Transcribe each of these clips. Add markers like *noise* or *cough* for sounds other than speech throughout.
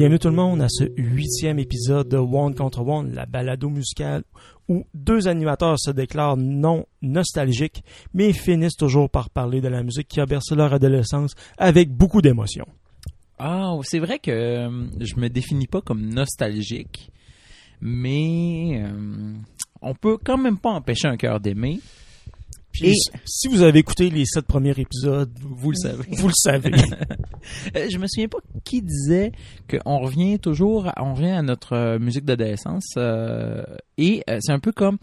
Bienvenue tout le monde à ce huitième épisode de One contre One, la balado musicale où deux animateurs se déclarent non nostalgiques, mais finissent toujours par parler de la musique qui a bercé leur adolescence avec beaucoup d'émotion. Ah, c'est vrai que euh, je me définis pas comme nostalgique, mais euh, on peut quand même pas empêcher un cœur d'aimer. Puis Et- si vous avez écouté les sept premiers épisodes, Vous le savez. *laughs* vous le savez. *laughs* Euh, je me souviens pas qui disait qu'on revient toujours, à- on revient à notre euh, musique d'adolescence euh, et c'est un peu comme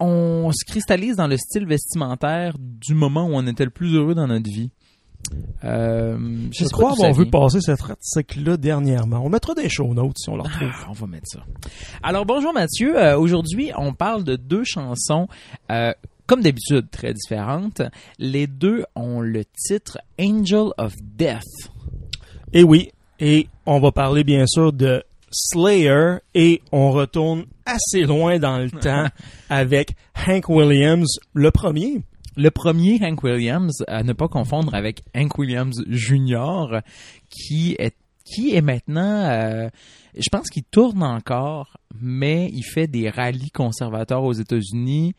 on se cristallise dans le style vestimentaire du moment où on était le plus heureux dans notre vie. Euh, Je crois avoir vu passer cette article-là dernièrement. On mettra des show notes si on le retrouve. Ah, on va mettre ça. Alors bonjour Mathieu. Euh, Aujourd'hui, on parle de deux chansons, euh, comme d'habitude, très différentes. Les deux ont le titre Angel of Death. Et oui, et on va parler bien sûr de Slayer et on retourne assez loin dans le *laughs* temps avec Hank Williams, le premier. Le premier, Hank Williams, à ne pas confondre avec Hank Williams Jr., qui est qui est maintenant, euh, je pense qu'il tourne encore, mais il fait des rallyes conservateurs aux États-Unis.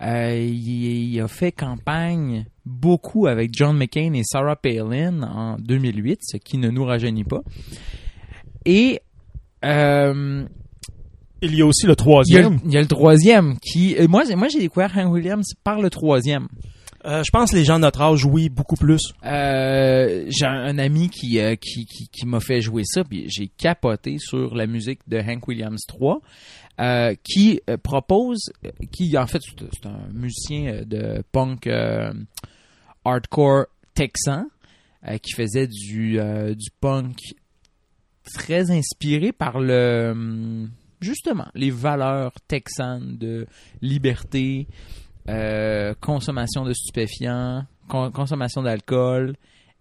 Euh, il, il a fait campagne beaucoup avec John McCain et Sarah Palin en 2008, ce qui ne nous rajeunit pas. Et euh, Il y a aussi le il y, a, troisième. il y a le troisième qui, euh, moi, j'ai- moi j'ai découvert Hank Williams par le troisième. Euh, je pense que les gens de notre âge, oui, beaucoup plus. Euh, j'ai un, un ami qui, euh, qui, qui, qui m'a fait jouer ça, puis j'ai capoté sur la musique de Hank Williams 3, euh, qui euh, propose, euh, qui en fait c'est un musicien de punk hardcore texan, qui faisait du, du punk très inspiré par le hum, justement les valeurs texanes de liberté, consommation de stupéfiants, con- consommation d'alcool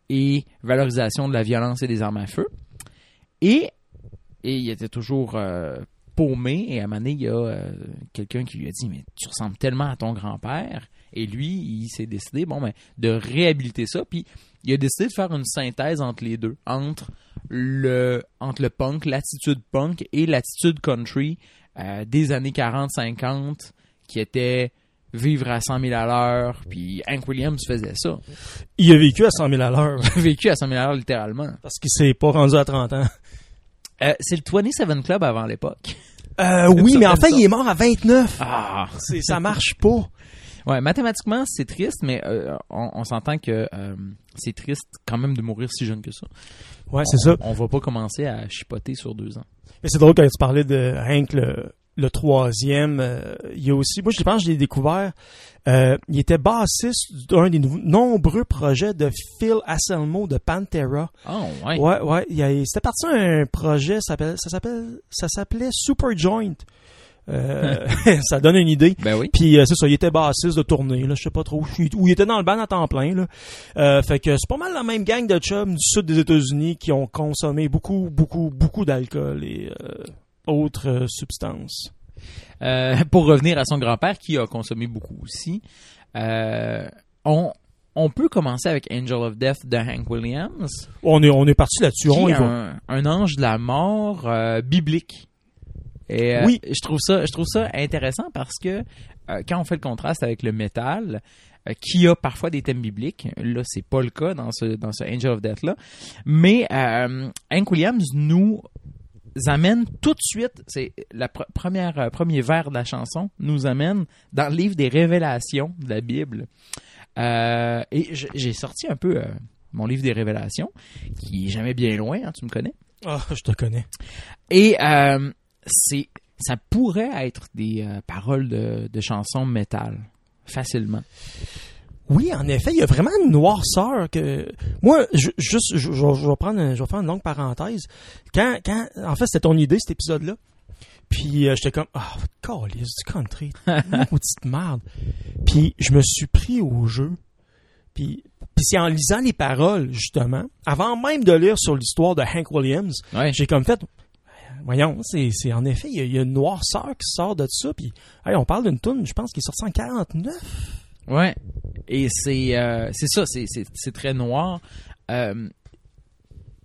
et valorisation de la violence et des armes à feu. Et, et il était toujours paumé et à un moment donné, il y a euh, quelqu'un qui lui a dit mais tu ressembles tellement à ton grand-père. Et lui il s'est décidé bon ben de réhabiliter ça. Puis il a décidé de faire une synthèse entre les deux entre le entre le punk l'attitude punk et l'attitude country euh, des années 40-50 qui était vivre à 100 000 à l'heure. Puis Hank Williams faisait ça. Il a vécu à 100 000 à l'heure. *laughs* Vécu à 100 000 à l'heure littéralement. Parce qu'il s'est pas rendu à 30 ans. Euh, c'est le 27 Club avant l'époque Euh, oui, mais en fait fait, ça. il est mort à 29. ah Ça marche pas. Ouais, mathématiquement, c'est triste, mais euh, on, on s'entend que euh, c'est triste quand même de mourir si jeune que ça. Ouais, c'est ça. On va pas commencer à chipoter sur deux ans. Mais c'est drôle quand tu parlais de Hank le, le troisième. euh, il y a aussi, moi je pense que je l'ai découvert. euh, il était bassiste d'un des nombreux projets de Phil Anselmo de Pantera. Oh, ouais. Ouais, ouais. C'était parti d'un projet, ça s'appelle, ça s'appelle, ça s'appelait Super Joint. Euh, *laughs* ça donne une idée. Ben oui. Puis euh, c'est ça, il était bassiste de tournée, là, je sais pas trop. Ou il était dans le band à temps plein, là. Euh, fait que c'est pas mal la même gang de chums du sud des États-Unis qui ont consommé beaucoup, beaucoup, beaucoup d'alcool et autres euh, substances. Euh, pour revenir à son grand-père qui a consommé beaucoup aussi, euh, on, on peut commencer avec Angel of Death de Hank Williams, On est, on est parti là-dessus, on est un, un ange de la mort euh, biblique. Et Oui. je trouve ça, je trouve ça intéressant parce que quand on fait le contraste avec le métal, qui a parfois des thèmes bibliques, là c'est pas le cas dans ce dans ce Angel of Death là, mais euh, Hank Williams nous amène tout de suite, c'est la pr- première euh, premier vers de la chanson nous amène dans le livre des révélations de la Bible. Euh, et j'ai sorti un peu euh, mon livre des révélations, qui est jamais bien loin, hein, tu me connais. Ah, je te connais. Et c'est ça pourrait être des paroles de, de chansons métal facilement. Oui, en effet, il y a vraiment une noirceur que moi, je, juste, je, je- je vais prendre, je vais faire une longue parenthèse. Quand, quand, en fait, c'était ton idée cet épisode-là. Puis euh, j'étais comme, ah, oh, calice du country, *laughs* petite merde. Puis je me suis pris au jeu. Puis, puis c'est en lisant les paroles justement, avant même de lire sur l'histoire de Hank Williams, Ouais. j'ai comme fait, voyons, c'est, c'est en effet, il y, a, il y a une noirceur qui sort de ça. Puis, hey, on parle d'une tune, je pense, qui est sortie en 49. Ouais. Et c'est euh, c'est ça, c'est très noir. Euh,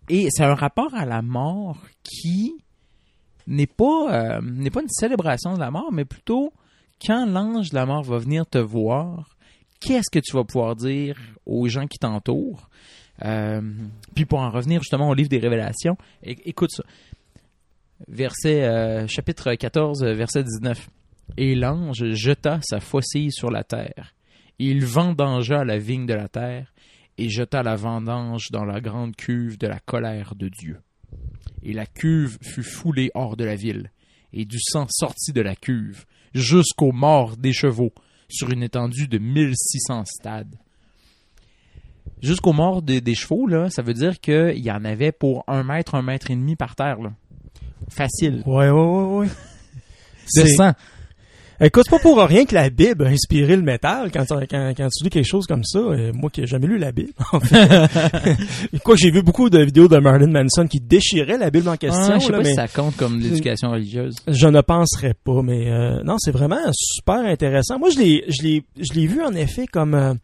et c'est un rapport à la mort qui n'est pas euh, n'est pas une célébration de la mort, mais plutôt quand l'ange de la mort va venir te voir, qu'est-ce que tu vas pouvoir dire aux gens qui t'entourent? Puis pour en revenir justement au livre des Révélations, écoute ça. Verset chapitre 14, verset 19. Et l'ange jeta sa faucille sur la terre. Il vendangea la vigne de la terre et jeta la vendange dans la grande cuve de la colère de Dieu. Et la cuve fut foulée hors de la ville, et du sang sortit de la cuve, jusqu'aux morts des chevaux, sur une étendue de 1600 stades. Jusqu'aux morts de- des chevaux, là, ça veut dire qu'il y en avait pour un mètre, un mètre et demi par terre. Là. Facile. Ouais, ouais, ouais, ouais. *laughs* De sang. Écoute, c'est pas pour rien que la Bible a inspiré le métal quand, tu- quand, quand tu lis quelque chose comme ça. euh, moi qui n'ai jamais lu la Bible, en fait. *laughs* Quoi, j'ai vu beaucoup de vidéos de Marilyn Manson qui déchiraient la Bible en question. Ah, je sais là, pas mais si ça compte comme l'éducation religieuse. Je ne penserais pas, mais euh, non, c'est vraiment super intéressant. Moi, je l'ai, je l'ai, je l'ai vu en effet comme euh,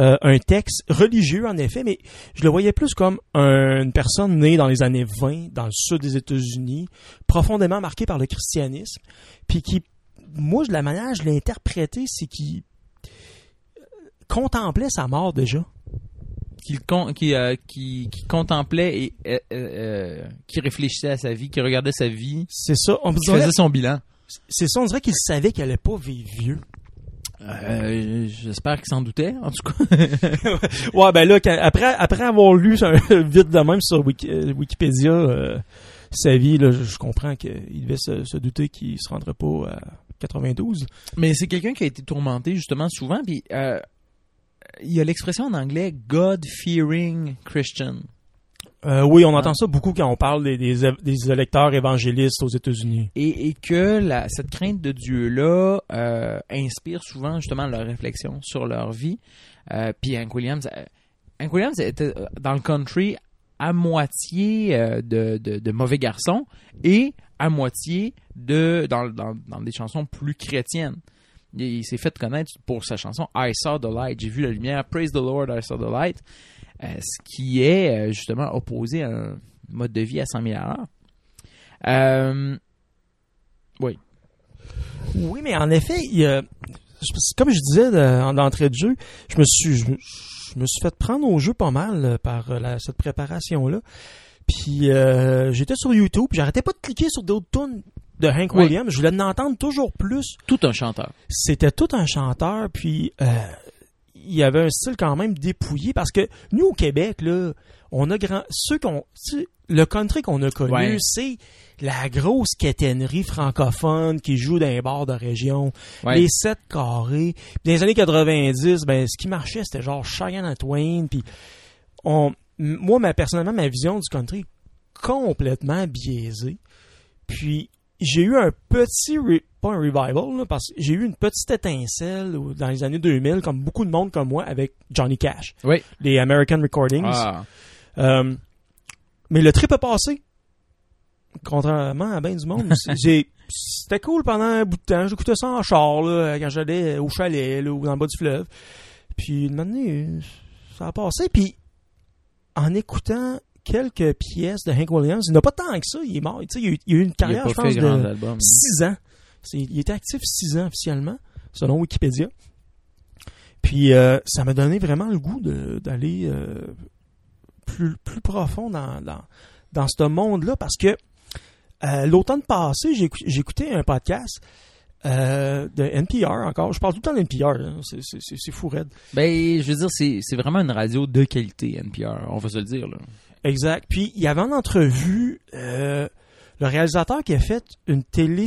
euh, un texte religieux, en effet, mais je le voyais plus comme un- une personne née dans les années 20 dans le sud des États-Unis, profondément marquée par le christianisme, puis qui, moi, de la manière je l'ai interprété, c'est qu'il euh, contemplait sa mort déjà. Qui, con- qui, euh, qui, qui contemplait et euh, euh, qui réfléchissait à sa vie, qui regardait sa vie, C'est ça. On qui dirait, faisait son bilan. c'est ça. On dirait qu'il savait qu'il allait pas vivre vieux. Euh, J'espère qu'il s'en doutait, en tout cas. *laughs* Ouais, ben là, quand- après, après avoir lu un- *laughs* vite de même sur Wiki- Wikipédia euh, sa vie, là, je, je comprends qu'il devait se, se douter qu'il se rendrait pas à 92. Mais c'est quelqu'un qui a été tourmenté justement souvent. Puis euh, il y a l'expression en anglais God-fearing Christian. Euh, oui, on Ah. entend ça beaucoup quand on parle des, des, év- des électeurs évangélistes aux États-Unis. Et, et que la, cette crainte de Dieu-là euh, inspire souvent justement leur réflexion sur leur vie. Puis Hank Williams, Hank Williams était dans le country à moitié de, de, de mauvais garçon et à moitié de dans, dans, dans des chansons plus chrétiennes. Il, s'est fait connaître pour sa chanson I Saw the Light. J'ai vu la lumière. Praise the Lord, I Saw the Light. Euh, ce qui est euh, justement opposé à un mode de vie à 100 000 à. Euh, Oui, mais en effet, il comme je disais en d'entrée de jeu, je me suis, je, me- suis fait prendre au jeu pas mal par cette préparation-là. Puis euh, j'étais sur YouTube, j'arrêtais pas de cliquer sur d'autres tunes de Hank Ouais. Williams. Je voulais en entendre toujours plus. tout un chanteur. C'était tout un chanteur, puis euh, il y avait un style quand même dépouillé parce que nous au Québec là, on a grand ceux qu'on le country qu'on a connu, Ouais. c'est la grosse quétainerie francophone qui joue dans les bars de région, Ouais. les sept carrés. Puis dans les années 90, ben ce qui marchait c'était genre Cheyenne and Twain, puis on moi ma personnellement ma vision du country est complètement biaisée. Puis j'ai eu un petit re- pas un revival là, parce que j'ai eu une petite étincelle dans les années 2000 comme beaucoup de monde comme moi avec Johnny Cash, Oui. les American Recordings. Ah. Euh, mais le trip est passé. Contrairement à bien du monde. *laughs* J'ai- C'était cool pendant un bout de temps. J'écoutais ça en char là, quand j'allais au chalet là, ou dans le bas du fleuve. Puis une année, ça a passé. Puis en écoutant quelques pièces de Hank Williams, il n'a pas tant que ça. Il est mort. Il, a eu- il a eu une carrière, je pense, de album. 6 ans. Il était actif 6 ans officiellement, selon Wikipédia. Puis euh, ça m'a donné vraiment le goût d'aller euh, plus, plus profond dans, dans, dans ce monde-là parce que euh, l'automne passé, écouté un podcast euh, de NPR encore. Je parle tout le temps d'NPR, hein. c'est- fou raide. Ben, je veux dire, c'est c'est vraiment une radio de qualité, NPR. On va se le dire, là. Exact. Puis il y avait en entrevue euh, le réalisateur qui a fait une, télé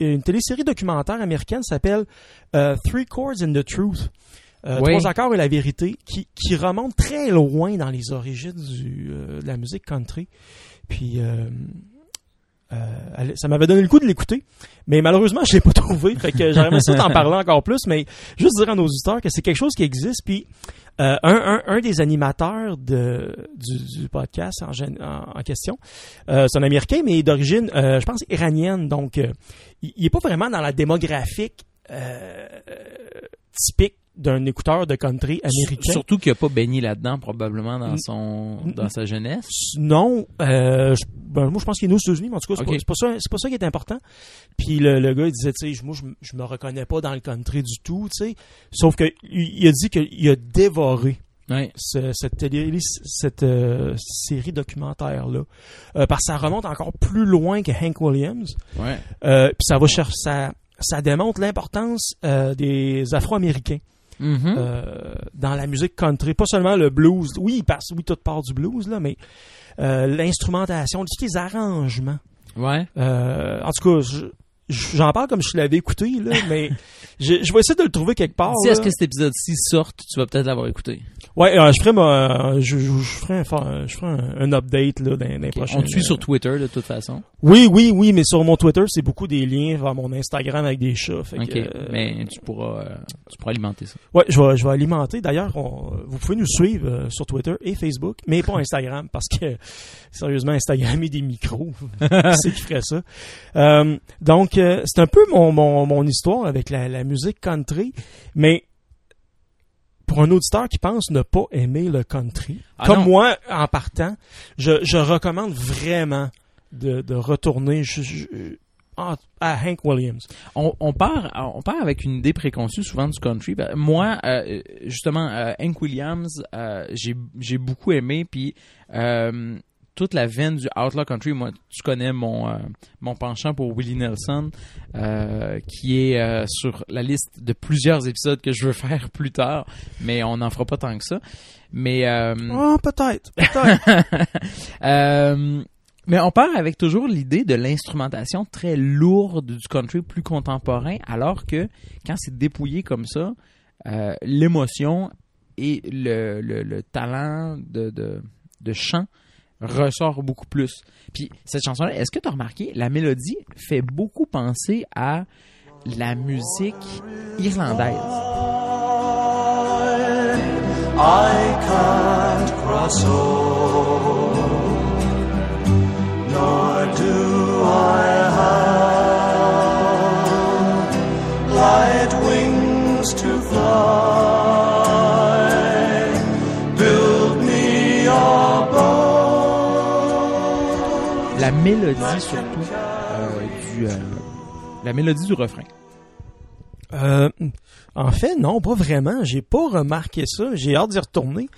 une télésérie documentaire américaine s'appelle euh, Three Chords and the Truth. Euh, Oui. Trois accords et la vérité, qui, qui remonte très loin dans les origines du, euh, de la musique country. Puis euh, ça m'avait donné le coup de l'écouter, mais malheureusement je l'ai pas *laughs* trouvé. Fait que j'aurais ça d'en parler encore plus, mais juste dire à nos auditeurs que c'est quelque chose qui existe. Puis euh, un, un, un des animateurs de, du, du podcast en, en question, euh, c'est un Américain, mais d'origine, euh, je pense, iranienne. Donc, euh, il, il est pas vraiment dans la démographique euh, typique d'un écouteur de country américain. Surtout qu'il a pas baigné là-dedans, probablement, dans son dans sa jeunesse. Non, euh, je- ben, moi je pense qu'il est né aux États-Unis, mais en tout cas, c'est pas- ça, c'est pas ça qui est important. Puis le, le gars, il disait, tu sais, moi je, je me reconnais pas dans le country du tout, tu sais. Sauf que il il a dit qu'il a dévoré ce- cette, télé, cette euh, série documentaire-là. Euh, parce que ça remonte encore plus loin que Hank Williams. Ouais. Euh, puis ça va chercher, ça, ça démontre l'importance euh, des Afro-Américains Mhm. euh, dans la musique country. Pas seulement le blues. Oui, passe, oui, toute part du blues, là, mais euh, l'instrumentation, tous les arrangements. Ouais. Euh, en tout cas, je- j'en parle comme je l'avais écouté, là, mais *laughs* je, je vais essayer de le trouver quelque part. Si est-ce que cet épisode-ci sorte, tu vas peut-être l'avoir écouté. Ouais, euh, je ferai ma, je, je, je ferai un, fa- je ferai un, un update là dans, les Ok. prochaines- On te suit sur Twitter de toute façon? Oui, oui, oui, mais sur mon Twitter, c'est beaucoup des liens vers mon Instagram avec des chats. fait Ok. que, euh, Mais tu pourras, euh, tu pourras alimenter ça. Ouais, je vais, je vais alimenter. D'ailleurs, on- vous pouvez nous suivre euh, sur Twitter et Facebook, mais pas Instagram, *laughs* parce que sérieusement, Instagram est des micros. *laughs* *laughs* c'est qui ferait ça? Euh, donc, euh, c'est un peu mon, mon, mon histoire avec la, la musique country, mais pour un auditeur qui pense ne pas aimer le country, Ah comme non. moi, en partant, je, je recommande vraiment de, de retourner je- je- en- à Hank Williams. On, on part, on part avec une idée préconçue souvent du country. Ben, moi, euh, justement, euh, Hank Williams, euh, j'ai beaucoup aimé. Puis toute la veine du outlaw country. Moi, tu connais mon euh, mon penchant pour Willie Nelson, euh, qui est euh, sur la liste de plusieurs épisodes que je veux faire *laughs* plus tard, mais on n'en fera pas tant que ça. Mais Ah, peut-être, peut-être. *laughs* mais on part avec toujours l'idée de l'instrumentation très lourde du country plus contemporain, alors que quand c'est dépouillé comme ça, l'émotion et le, le, le talent de, de, de chant ressort beaucoup plus. Puis cette chanson-là, est-ce que tu as remarqué, la mélodie fait beaucoup penser à la musique irlandaise? I can't cross nor do I mélodie surtout euh, du euh, la mélodie du refrain. Euh, en fait, non, pas vraiment. J'ai pas remarqué ça. J'ai hâte d'y retourner.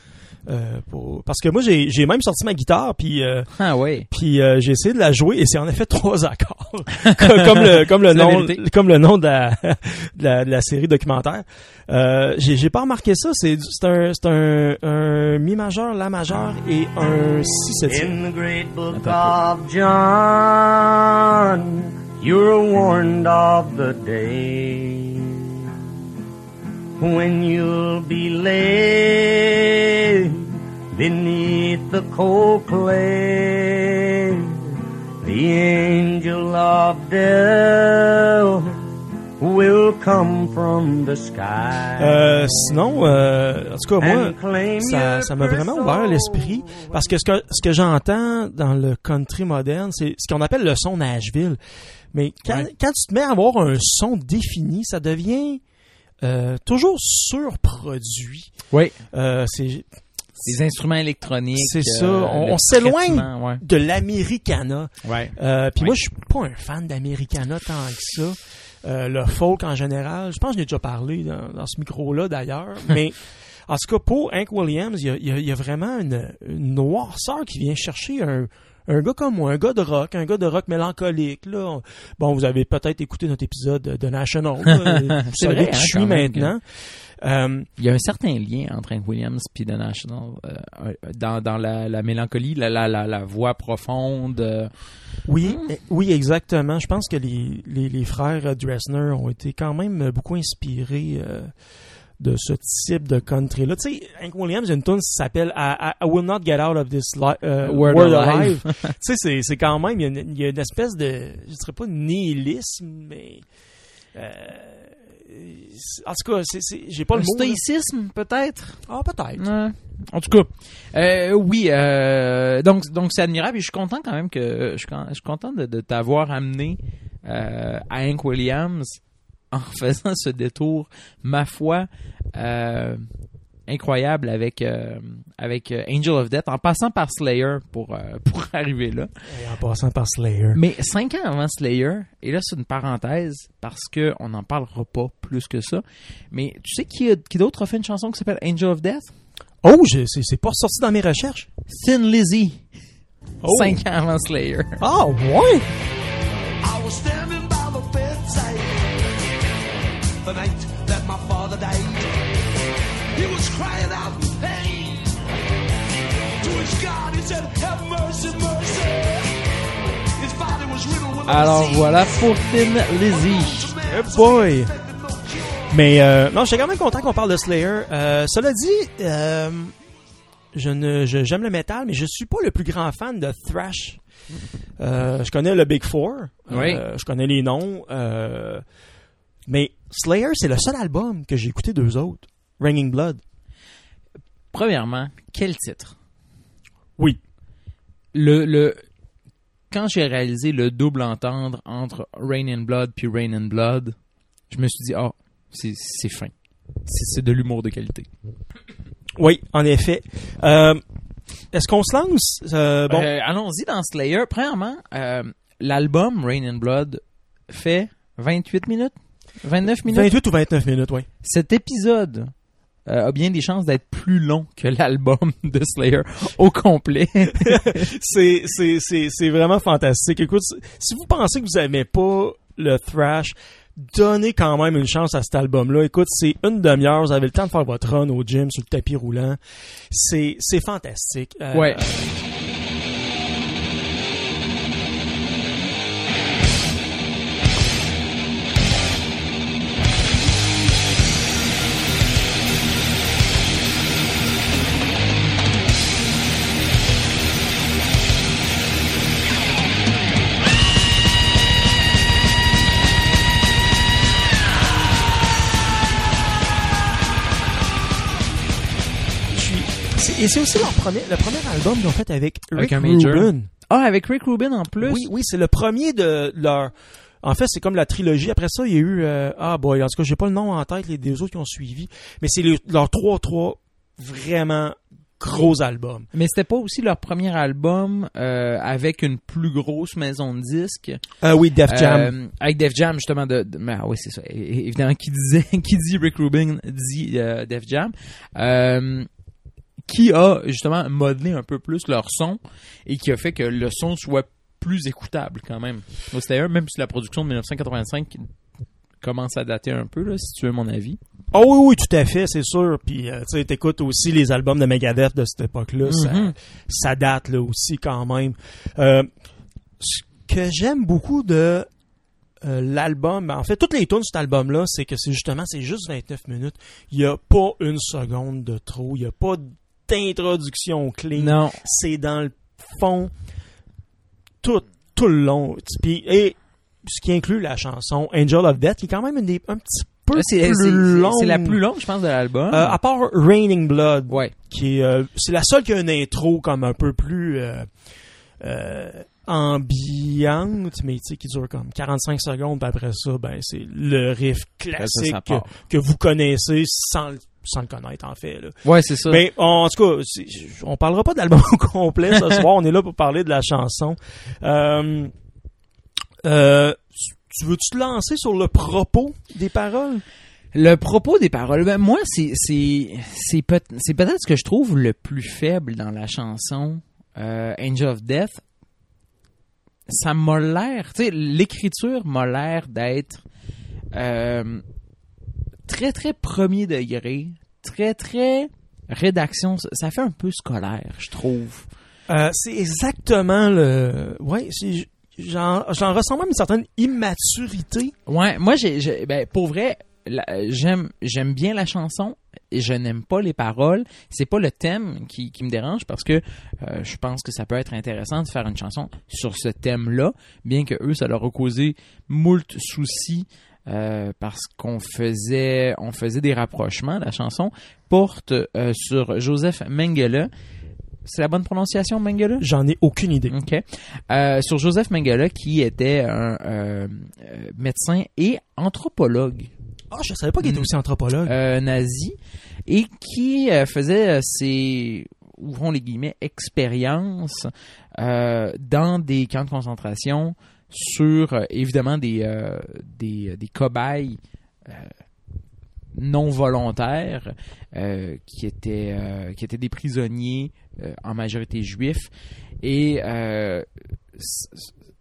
Euh, pour- Parce que moi, j'ai j'ai même sorti ma guitare, puis euh, Ah ouais. puis euh, j'ai essayé de la jouer, et c'est en effet *laughs* trois accords, *laughs* comme comme le comme le nom comme le nom de la *laughs* de la, de la série documentaire. Euh, j'ai j'ai pas remarqué ça. C'est du- c'est un c'est un, un mi majeur, la majeur et un si septième. In the great book of John, you're warned of the day when you'll be laid beneath the cold clay. The angel of death will come from the sky. Euh, sinon, euh, en tout cas, moi, ça, ça m'a vraiment ouvert l'esprit parce que ce que, ce que j'entends dans le country moderne, c'est ce qu'on appelle le son Nashville. Mais quand, Ouais. quand tu te mets à avoir un son défini, ça devient euh, toujours surproduit. Oui. Euh, c'est Les instruments électroniques. C'est ça. euh, On- le on s'éloigne. Ouais. de l'americana. Ouais. Euh, Puis moi, je suis pas un fan d'americana tant que ça. Euh, le folk en général, je pense que j'en ai déjà parlé dans, dans ce micro-là d'ailleurs, *laughs* mais en tout cas, pour Hank Williams, il y a, il y a- il y a vraiment une, une noirceur qui vient chercher un, un gars comme moi, un gars de rock, un gars de rock mélancolique. Là. Bon, vous avez peut-être écouté notre épisode de National. là. *laughs* vous savez vrai, qui hein, je suis maintenant. Euh, Il y a un certain lien entre Hank Williams et The National euh, dans, dans la, la mélancolie, la, la, la, la voix profonde. euh, Oui, eh, oui, exactement. Je pense que les, les, les frères Dressner ont été quand même euh, beaucoup inspirés euh, de ce type de country-là. Tu sais, Hank Williams, il y a une tune qui s'appelle I, I- I Will Not Get Out of This li- euh, World World, Alive. Alive. *laughs* tu sais, c'est, c'est quand même, il y, a une, il y a une espèce de, je dirais pas nihilisme, mais... Euh, en tout cas, c'est, c'est, j'ai pas un le mot. stoïcisme, peut-être? Ah, peut-être. Ouais. En tout cas, euh, oui. euh, donc, donc c'est admirable et je suis content quand même que je je suis content de, de t'avoir amené euh, à Hank Williams *laughs* en faisant ce détour, ma foi, euh, incroyable avec euh, avec euh, Angel of Death, en passant par Slayer pour euh, *laughs* pour arriver là. Et en passant par Slayer. Mais cinq ans avant Slayer, et là c'est une parenthèse parce que on n'en parlera pas plus que ça. Mais tu sais qui, qui d'autre a fait une chanson qui s'appelle Angel of Death? Oh, je- c'est c'est pas sorti dans mes recherches. Thin Lizzy. Oh. Cinq ans avant Slayer. Ah, ouais! The night that my father died. He was crying out in pain. To his God, he said, Have mercy, mercy. His body was riddled with Alors voilà pour Thin Lizzy. Boy! Mais euh, non, j'étais quand même content qu'on parle de Slayer. Euh, cela dit, euh, je ne, j'aime le métal, mais je suis pas le plus grand fan de thrash. Euh, je connais le Big Four. Oui. Euh, je connais les noms. euh, mais Slayer, c'est le seul album que j'ai écouté d'eux autres. Raining Blood. Premièrement, quel titre? Oui. Le, le, quand j'ai réalisé le double entendre entre Rain and Blood puis Rain and Blood, je me suis dit, ah, c'est, c'est fin. C'est, c'est de l'humour de qualité. Oui, en effet. Euh, est-ce qu'on se lance? Euh, bon, Euh, allons-y dans Slayer. Premièrement, euh, l'album Rain and Blood fait 28 minutes? 29 minutes? 28 ou 29 minutes, oui. Cet épisode euh, a bien des chances d'être plus long que l'album *laughs* de Slayer au complet. *laughs* c'est, c'est, c'est, c'est vraiment fantastique. Écoute, si vous pensez que vous aimez pas le thrash, donnez quand même une chance à cet album-là. Écoute, c'est une demi-heure, vous avez le temps de faire votre run au gym sur le tapis roulant. C'est, c'est fantastique. Euh, ouais. Et c'est aussi leur premier, le premier album qu'ils ont fait avec Avec Rick. Rubin. Ah, avec Rick Rubin en plus. Oui, oui, c'est le premier de leur. En fait, c'est comme la trilogie. Après ça, il y a eu. euh, ah, boy, en tout cas, j'ai pas le nom en tête, les deux autres qui ont suivi. Mais c'est le- leurs trois, trois vraiment gros albums. Mais c'était pas aussi leur premier album euh, avec une plus grosse maison de disques. Euh, oui, Def Jam. Euh, avec Def Jam, justement. De, de- mais, ah oui, c'est ça. Évidemment, qui disait, *laughs* qui dit Rick Rubin dit euh, Def Jam. Qui a justement modelé un peu plus leur son et qui a fait que le son soit plus écoutable quand même. Un, même si la production de 1985 commence à dater un peu, là, si tu veux mon avis. Oh oui, oui, tout à fait, c'est sûr. Puis, euh, tu sais, t'écoutes aussi les albums de Megadeth de cette époque-là. ça, Mhm. ça date, là, aussi, quand même. Euh, ce que j'aime beaucoup de euh, l'album, en fait, toutes les tunes de cet album-là, c'est que c'est justement, c'est juste 29 minutes. Il n'y a pas une seconde de trop. Il n'y a pas d'introduction clean. Non. C'est dans le fond tout, tout le long. Puis, et ce qui inclut la chanson Angel of Death, qui est quand même une des, un petit peu C'est plus c'est- longue. c'est la plus longue, je pense, de l'album. Euh, à part Raining Blood, ouais. qui est, euh, c'est la seule qui a une intro comme un peu plus euh, euh, ambiante, mais tu sais, qui dure comme 45 secondes, puis après ça, ben c'est le riff classique ça que, que vous connaissez sans, le- sans le connaître en fait. Là. Ouais, c'est ça. Mais en tout cas, on parlera pas de l'album complet ce soir. On est là pour parler de la chanson. Euh, euh, tu veux-tu te lancer sur le propos des paroles? Le propos des paroles, ben moi, c'est c'est peut peut-être ce que je trouve le plus faible dans la chanson euh, Angel of Death. Ça m'a l'air, tu sais, l'écriture m'a l'air d'être euh, très très premier degré, très très rédaction. Ça fait un peu scolaire, je trouve. Euh, c'est exactement le. Ouais, j'en ressens même une certaine immaturité. Ouais, moi j'ai ben pour vrai la- j'aime j'aime bien la chanson et je n'aime pas les paroles. C'est pas le thème qui, qui me dérange parce que euh, je pense que ça peut être intéressant de faire une chanson sur ce thème-là, bien que eux ça leur a causé moult soucis euh, parce qu'on faisait on faisait des rapprochements. La chanson porte euh, sur Joseph Mengele C'est la bonne prononciation, Mengele? J'en ai aucune idée. OK. Euh, sur Joseph Mengele, qui était un médecin et anthropologue Ah, je savais pas qu'il était aussi anthropologue. nazi et qui faisait ses ouvrons les guillemets expériences euh, dans des camps de concentration sur euh, évidemment des euh, des, des cobayes euh, non volontaires euh, qui étaient euh, qui étaient des prisonniers euh, en majorité juifs et euh,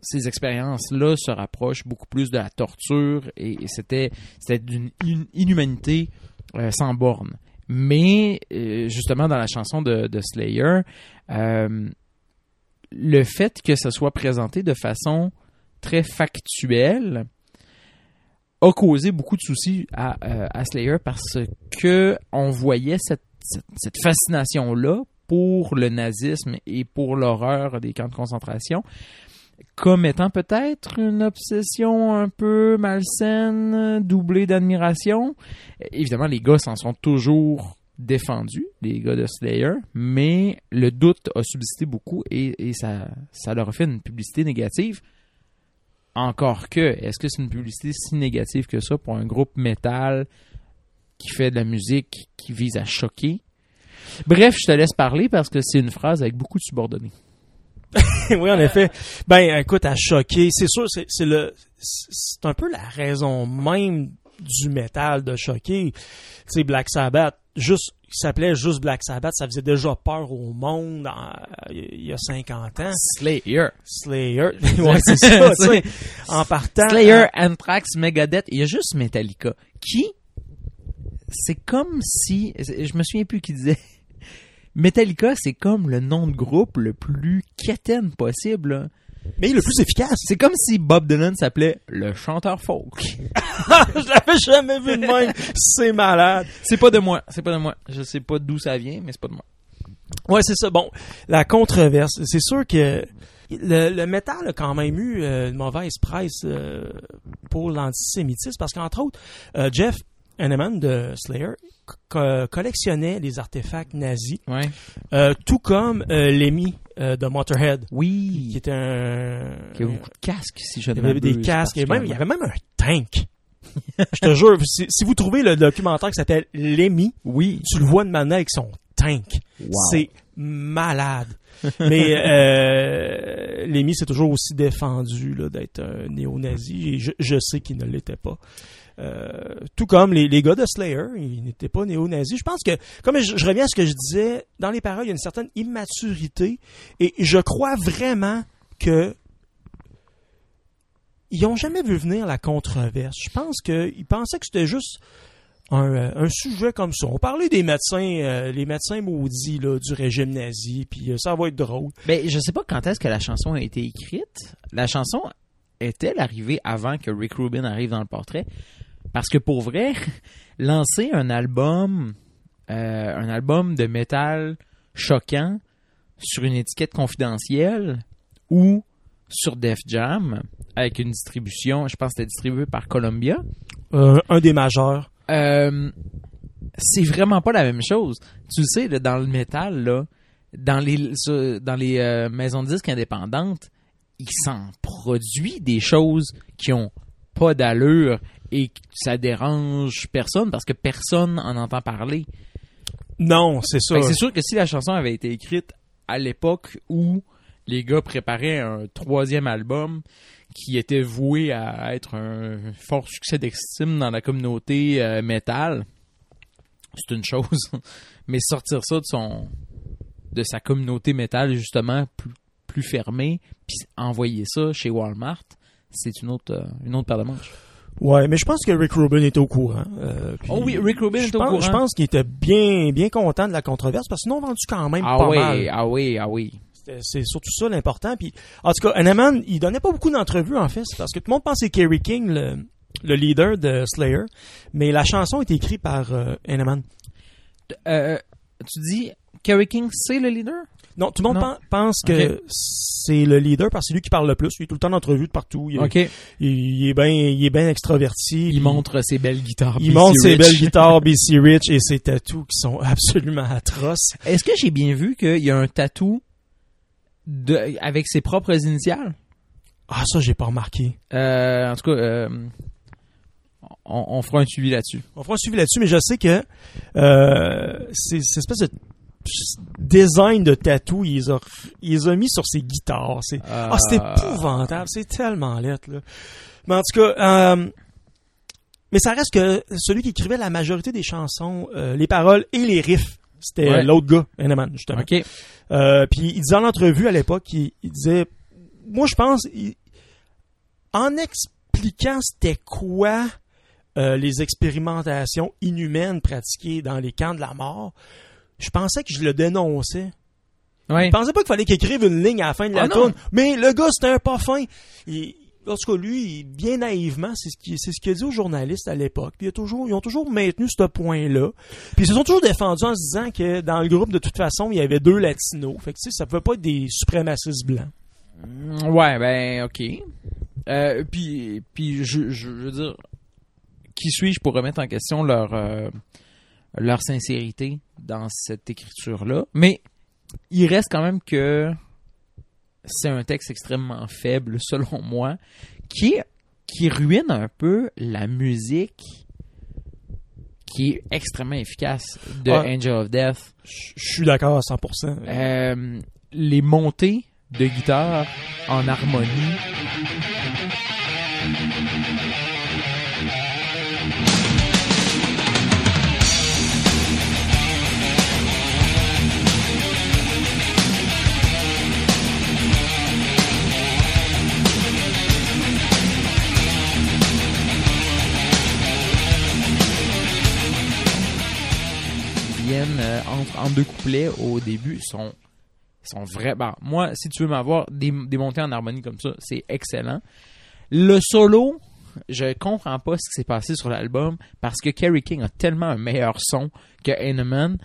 ces expériences-là se rapprochent beaucoup plus de la torture et, c'était d'une in- inhumanité euh, sans borne. Mais euh, justement dans la chanson de, de Slayer, euh, le fait que ça soit présenté de façon très factuelle a causé beaucoup de soucis à, euh, Slayer parce que on voyait cette, fascination-là pour le nazisme et pour l'horreur des camps de concentration comme étant peut-être une obsession un peu malsaine, doublée d'admiration. Évidemment, les gars s'en sont toujours défendus, les gars de Slayer, mais le doute a subsisté beaucoup et, ça leur a fait une publicité négative. Encore que, est-ce que c'est une publicité si négative que ça pour un groupe métal qui fait de la musique qui vise à choquer? Bref, je te laisse parler parce que c'est une phrase avec beaucoup de subordonnés. *laughs* oui, en effet. Ben, écoute, à choquer, c'est sûr, c'est le, c'est un peu la raison même du métal de choquer. Tu Black Sabbath, juste, il s'appelait juste Black Sabbath, ça faisait déjà peur au monde en- il y a 50 ans. Slayer. Slayer, *laughs* ouais, c'est ça, tu *laughs* sais, en partant. Slayer, Anthrax, Megadeth, il y a juste Metallica. Qui, c'est comme si, je me souviens plus qui disait, *laughs* Metallica, c'est comme le nom de groupe le plus quétaine possible. Mais le plus efficace. C'est comme si Bob Dylan s'appelait le chanteur folk. *laughs* Je l'avais jamais vu de même. C'est malade. c'est pas de moi, c'est pas de moi. Je sais pas d'où ça vient, mais c'est pas de moi. Ouais, c'est ça. Bon, la controverse, c'est sûr que le, le métal a quand même eu euh, une mauvaise presse euh, pour l'antisémitisme parce qu'entre autres, euh, Jeff Hanneman de Slayer co- collectionnait les artefacts nazis, Ouais. euh, tout comme euh, Lemmy euh, de Motorhead, qui Oui. était un... Il y a beaucoup de casques, si je Il ne y avait des m'abuse, casques et même il y avait même un tank. *laughs* Je te jure, si, si vous trouvez le documentaire qui s'appelle Lemmy, Oui. tu le vois de maintenant avec son tank. Wow. C'est malade. Mais euh, Lémi s'est toujours aussi défendu d'être un néo-nazi et je, je sais qu'il ne l'était pas. Euh, tout comme les, gars de Slayer, ils n'étaient pas néo-nazis. Je pense que, comme je, reviens à ce que je disais, dans les paroles, il y a une certaine immaturité et je crois vraiment que ils ont jamais vu venir la controverse. Je pense qu'ils pensaient que c'était juste un, euh, un sujet comme ça. On parlait des médecins, euh, les médecins maudits du régime nazi, puis ça va être drôle. Ben, je sais pas quand est-ce que la chanson a été écrite. La chanson est-elle arrivée avant que Rick Rubin arrive dans le portrait? Parce que pour vrai, *laughs* lancer un album, euh, un album de métal choquant sur une étiquette confidentielle ou sur Def Jam avec une distribution, je pense que c'était distribué par Columbia, Euh, un des majeurs. euh, c'est vraiment pas la même chose. Tu le sais, là, dans le métal, là, dans les, dans les maisons de disques indépendantes, il s'en produit des choses qui ont pas d'allure et ça dérange personne parce que personne en entend parler. Non, c'est que C'est sûr que si la chanson avait été écrite à l'époque où les gars préparaient un troisième album qui était voué à être un fort succès d'estime dans la communauté euh, métal, c'est une chose. *laughs* Mais sortir ça de son de sa communauté métal justement plus, plus fermée, puis envoyer ça chez Walmart, c'est une autre euh, une autre paire de manches. Ouais, mais je pense que Rick Rubin était au courant. euh, puis Oh oui, Rick Rubin je est au pense- courant. Je pense qu'il était bien, bien content de la controverse parce que sinon, on a vendu quand même Ah pas oui, mal. ah oui, ah oui. C'est surtout ça l'important. Puis, en tout cas, Hanneman, il donnait pas beaucoup d'entrevues en fait, parce que tout le monde c'est Kerry King, le, le leader de Slayer, mais la chanson est écrite par euh, Hanneman. Euh, tu dis Kerry King c'est le leader? Non, tout le monde Non. pense que c'est le leader parce que c'est lui qui parle le plus. Il est tout le temps en entrevue de partout. Il, il, il est bien, il est bien extraverti. Il Puis montre ses belles guitares. il BC montre ses belles *laughs* guitares BC Rich et ses tatous qui sont absolument atroces. Est-ce que j'ai bien vu qu'il y a un tatou de, avec ses propres initiales? Ah, ça, j'ai pas remarqué. Euh, en tout cas, euh, on, on fera un suivi là-dessus. On fera un suivi là-dessus, mais je sais que euh, c'est cette espèce de design de tatou, il les a, il les a mis sur ses guitares. C'est, ah, c'est épouvantable. C'est tellement lettre, là. Mais en tout cas, euh, mais ça reste que celui qui écrivait la majorité des chansons, euh, les paroles et les riffs, c'était Ouais. l'autre gars, Henneman, justement. Euh, puis il disait en entrevue à l'époque, il, il disait, moi je pense, il- en expliquant c'était quoi euh, les expérimentations inhumaines pratiquées dans les camps de la mort, je pensais que je le dénonçais. Ouais. Je pensais pas qu'il fallait qu'il écrive une ligne à la fin de la Ah mais le gars c'était un pas fin. Il, en tout cas, lui, il- bien naïvement, c'est ce qu'il ce a dit aux journalistes à l'époque. Puis il a toujours, ils ont toujours maintenu ce point-là. Puis ils se sont toujours défendus en se disant que dans le groupe, de toute façon, il y avait deux latinos. Fait que tu sais, ça pouvait pas être des suprémacistes blancs. Ouais, ben, OK. Euh, puis, puis je, je veux dire, qui suis-je pour remettre en question leur, euh, leur sincérité dans cette écriture-là? Mais il reste quand même que c'est un texte extrêmement faible, *laughs* selon moi, qui, qui ruine un peu la musique qui est extrêmement efficace de Ouais. Angel of Death. Je je suis d'accord à 100%. Euh, les montées de guitare en harmonie. Viennent euh, entre, entre deux couplets au début sont sont vraiment moi si tu veux m'avoir des, montées en harmonie comme ça c'est excellent. Le solo je comprends pas ce qui s'est passé sur l'album parce que Kerry King a tellement un meilleur son que Heinemann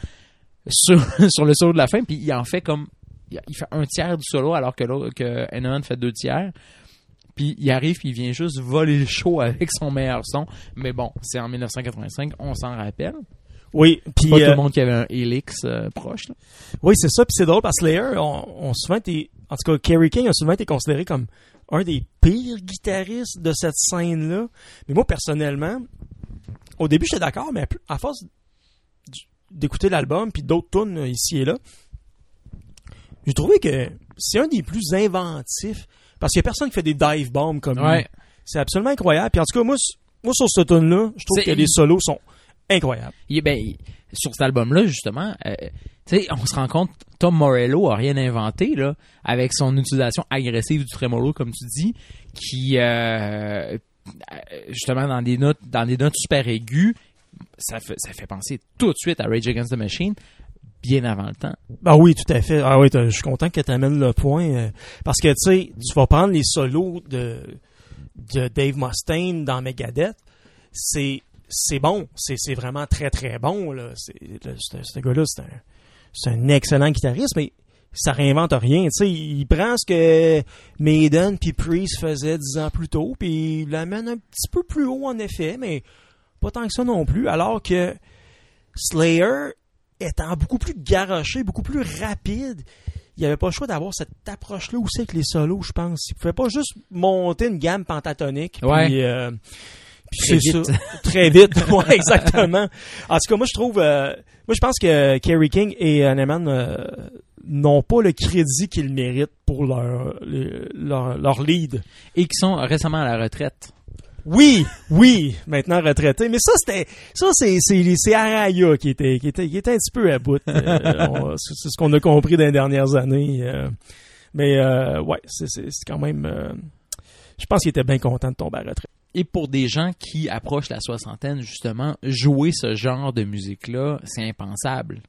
sur, *laughs* sur le solo de la fin puis il en fait comme il fait un tiers du solo alors que l'autre- que Heinemann fait deux tiers. Puis il arrive puis il vient juste voler le show avec son meilleur son. Mais bon c'est en 1985 on s'en rappelle Oui, puis pas tout euh, le monde qui avait un Helix euh, proche. là. oui, c'est ça. Puis c'est drôle parce que Slayer, on, on souvent été, en tout cas, Kerry King a souvent été considéré comme un des pires guitaristes de cette scène-là. Mais moi, personnellement, au début, j'étais d'accord, mais à force d'écouter l'album puis d'autres tunes euh, ici et là, j'ai trouvé que c'est un des plus inventifs parce qu'il y a personne qui fait des dive bombs comme lui. Ouais. C'est absolument incroyable. Puis en tout cas, moi, moi sur ce tune-là, je trouve que les solos sont incroyables. Il- ben, il- sur cet album-là, justement, euh, tu sais, on se rend compte, Tom Morello a rien inventé, là, avec son utilisation agressive du tremolo, comme tu dis, qui, euh, euh, justement, dans des notes, dans des notes super aiguës, ça fait, ça fait penser tout de suite à Rage Against the Machine, bien avant le temps. Ah oui, tout à fait. Ah oui, je suis content que tu amènes le point. euh, parce que, tu sais, tu vas prendre les solos de, de Dave Mustaine dans Megadeth. C'est, c'est bon. C'est, vraiment très, très bon. Là. Ce, gars-là, c'est un, excellent guitariste, mais ça réinvente rien. Il prend ce que Maiden puis Priest faisaient dix ans plus tôt, puis il l'amène un petit peu plus haut, en effet, mais pas tant que ça non plus. Alors que Slayer étant beaucoup plus garoché, beaucoup plus rapide, il n'y avait pas le choix d'avoir cette approche-là aussi avec les solos, je pense. Il pouvait pas juste monter une gamme pentatonique. puis, Ouais. euh, c'est ça. *laughs* Très vite. *laughs* ouais, exactement. En tout cas, moi, je trouve... euh, moi, je pense que Kerry King et Hanneman euh, n'ont pas le crédit qu'ils méritent pour leur, le- leur, leur lead. Et qui sont récemment à la retraite. Oui, oui, maintenant retraité. Mais ça, c'était, ça, c'est, c'est, c'est Araya qui était, qui était, qui était un petit peu à bout. Euh, *laughs* c'est ce qu'on a compris dans les dernières années. euh. mais euh, ouais, c'est, quand même. je pense qu'il était bien content de tomber à la retraite. Et pour des gens qui approchent la soixantaine, justement, jouer ce genre de musique-là, c'est impensable.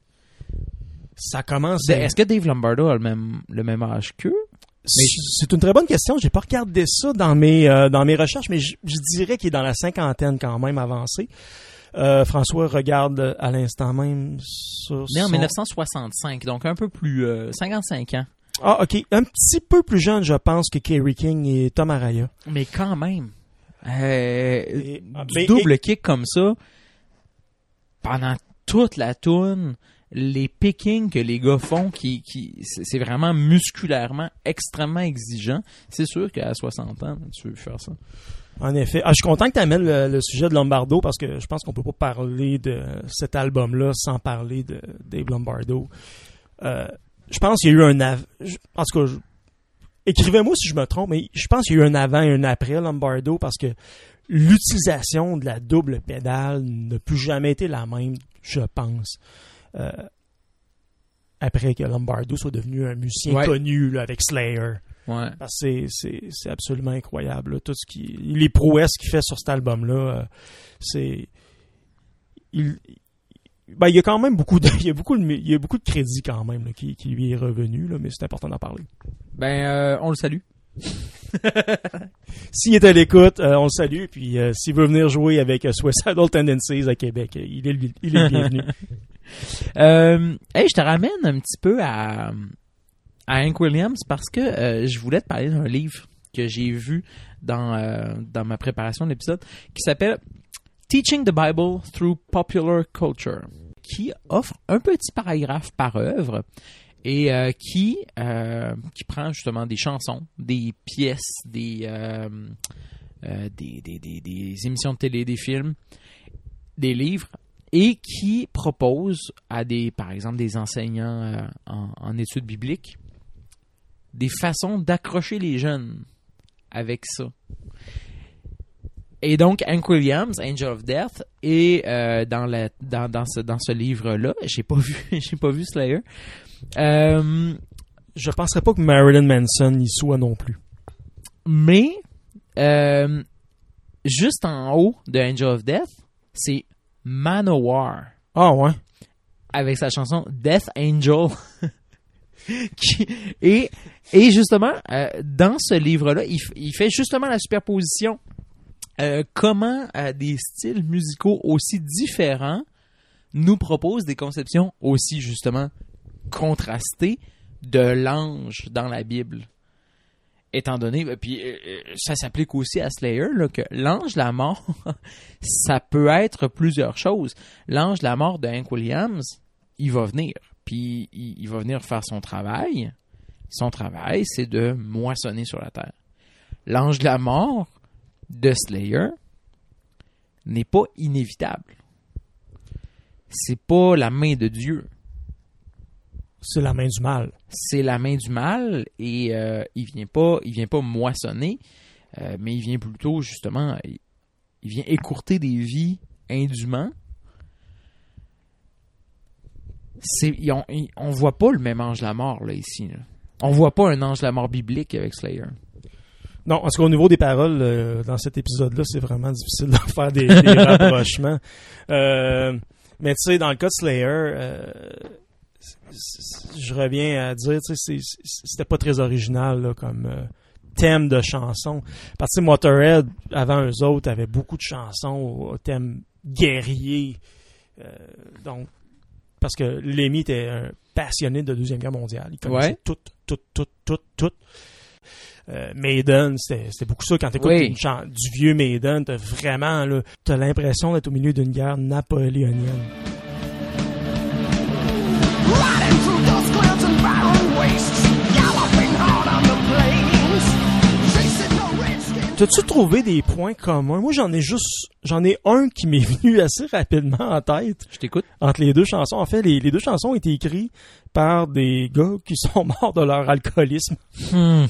Ça commence. De- Est-ce que Dave Lombardo a le même, le même âge qu'eux? C'est une très bonne question. J'ai pas regardé ça dans mes euh, dans mes recherches, mais je, dirais qu'il est dans la cinquantaine quand même avancé. Euh, François regarde euh, à l'instant même sur Né en son- 1965, donc un peu plus... euh, 55 ans. Ah, ok. Un petit peu plus jeune, je pense, que Kerry King et Tom Araya. Mais quand même, euh, Et- du mais- double kick comme ça, pendant toute la tune, les pickings que les gars font, qui, qui, c'est vraiment musculairement extrêmement exigeant. C'est sûr qu'à 60 ans, tu veux faire ça. En effet. Ah, je suis content que tu amènes le, le sujet de Lombardo parce que je pense qu'on peut pas parler de cet album-là sans parler de Dave Lombardo. Euh, je pense qu'il y a eu un en tout cas, écrivez-moi si je me trompe, mais je pense qu'il y a eu un avant et un après Lombardo parce que l'utilisation de la double pédale n'a plus jamais été la même, je pense. Euh, après que Lombardo soit devenu un musicien Ouais. connu là, avec Slayer. Ouais. Parce que c'est- c'est c'est absolument incroyable. là. Tout ce qui, les prouesses qu'il fait sur cet album-là, euh, c'est. Il, ben, il y a quand même beaucoup de, *laughs* il y a beaucoup de, il y a beaucoup de crédit quand même là, qui, qui lui est revenu, là, mais c'est important d'en parler. Ben, euh, on le salue. *laughs* S'il est à l'écoute, euh, on le salue. Puis euh, s'il veut venir jouer avec euh, Suicidal Tendencies à Québec, il est, le- il est le bienvenu. *laughs* Euh, hey, je te ramène un petit peu à, à Hank Williams parce que euh, je voulais te parler d'un livre que j'ai vu dans, euh, dans ma préparation de l'épisode qui s'appelle Teaching the Bible Through Popular Culture qui offre un petit paragraphe par œuvre et euh, qui, euh, qui prend justement des chansons, des pièces, des, euh, des, des, des- des émissions de télé, des films, des livres et qui propose à des, par exemple, des enseignants en, en études bibliques des façons d'accrocher les jeunes avec ça. Et donc, Hank Williams, Angel of Death, et euh, dans, la, dans, dans ce, dans ce livre-là, j'ai pas vu, *laughs* j'ai pas vu Slayer. Euh, Je penserais pas que Marilyn Manson y soit non plus. mais euh, juste en haut de Angel of Death, c'est Manowar. Ah ouais. avec sa chanson Death Angel. *laughs* Qui- et, et justement, euh, dans ce livre-là, il, il fait justement la superposition. Euh, comment euh, des styles musicaux aussi différents nous proposent des conceptions aussi justement contrastées de l'ange dans la Bible? Étant donné, euh, puis ça s'applique aussi à Slayer, là, que l'ange de la mort, *laughs* ça peut être plusieurs choses. L'ange de la mort de Hank Williams, il va venir. Puis il va venir faire son travail. Son travail, c'est de moissonner sur la terre. L'ange de la mort de Slayer n'est pas inévitable. C'est pas la main de Dieu. C'est la main du mal. C'est la main du mal et euh, il vient pas, il vient pas moissonner, euh, mais il vient plutôt justement, il, il vient écourter des vies indûment. Ils- on voit pas le même ange de la mort là ici. là. On voit pas un ange de la mort biblique avec Slayer. Non, parce qu'au niveau des paroles, euh, dans cet épisode-là, c'est vraiment difficile de *laughs* faire des, des rapprochements. *laughs* Euh, mais tu sais, dans le cas de Slayer, euh, je reviens à dire, tu sais, c'était pas très original là, comme thème de chanson. Parce que Motorhead, avant eux autres, avait beaucoup de chansons au, au thème guerrier. Donc, parce que Lemmy était un passionné de la Deuxième Guerre mondiale. Il connaissait Ouais. tout, tout, tout, tout, tout. Euh, Maiden, c'était c'était beaucoup ça. Quand t'écoutes Oui. du vieux Maiden, t'as vraiment, là, t'as l'impression d'être au milieu d'une guerre napoléonienne. Riding through those clouds and barren wastes, galloping hard on the plains, chasing the redskins. T'as-tu trouvé des points communs? Moi, j'en ai juste, j'en ai un qui m'est *laughs* venu assez rapidement en tête Je t'écoute. entre les deux chansons. En fait, les, les deux chansons ont été écrites par des gars qui sont *laughs* morts de leur alcoolisme. Hmm.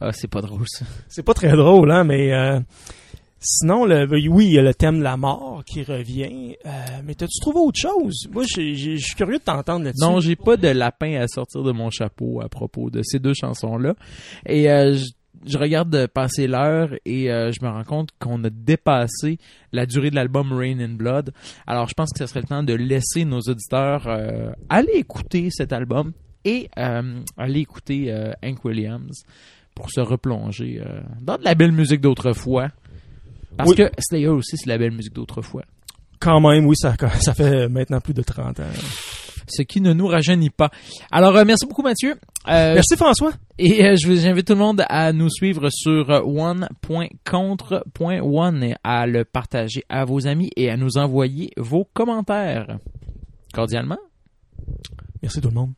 Ah, c'est pas drôle ça. *laughs* C'est pas très drôle, hein, mais euh, sinon, le, oui, il y a le thème de la mort qui revient. Euh, mais t'as-tu trouvé autre chose? Moi, je suis curieux de t'entendre là-dessus. Non, j'ai pas de lapin à sortir de mon chapeau à propos de ces deux chansons-là. Et euh, je, je regarde passer l'heure et euh, je me rends compte qu'on a dépassé la durée de l'album Rain in Blood. Alors, je pense que ce serait le temps de laisser nos auditeurs euh, aller écouter cet album et euh, aller écouter euh, Hank Williams pour se replonger euh, dans de la belle musique d'autrefois. Parce Oui. que Slayer aussi, c'est la belle musique d'autrefois. Quand même, oui, ça, *laughs* ça fait maintenant plus de 30 ans. Ce qui ne nous rajeunit pas. Alors, euh, merci beaucoup, Mathieu. Euh, Merci François. Et euh, je vous j'invite tout le monde à nous suivre sur one.contre.one et à le partager à vos amis et à nous envoyer vos commentaires. Cordialement. Merci tout le monde.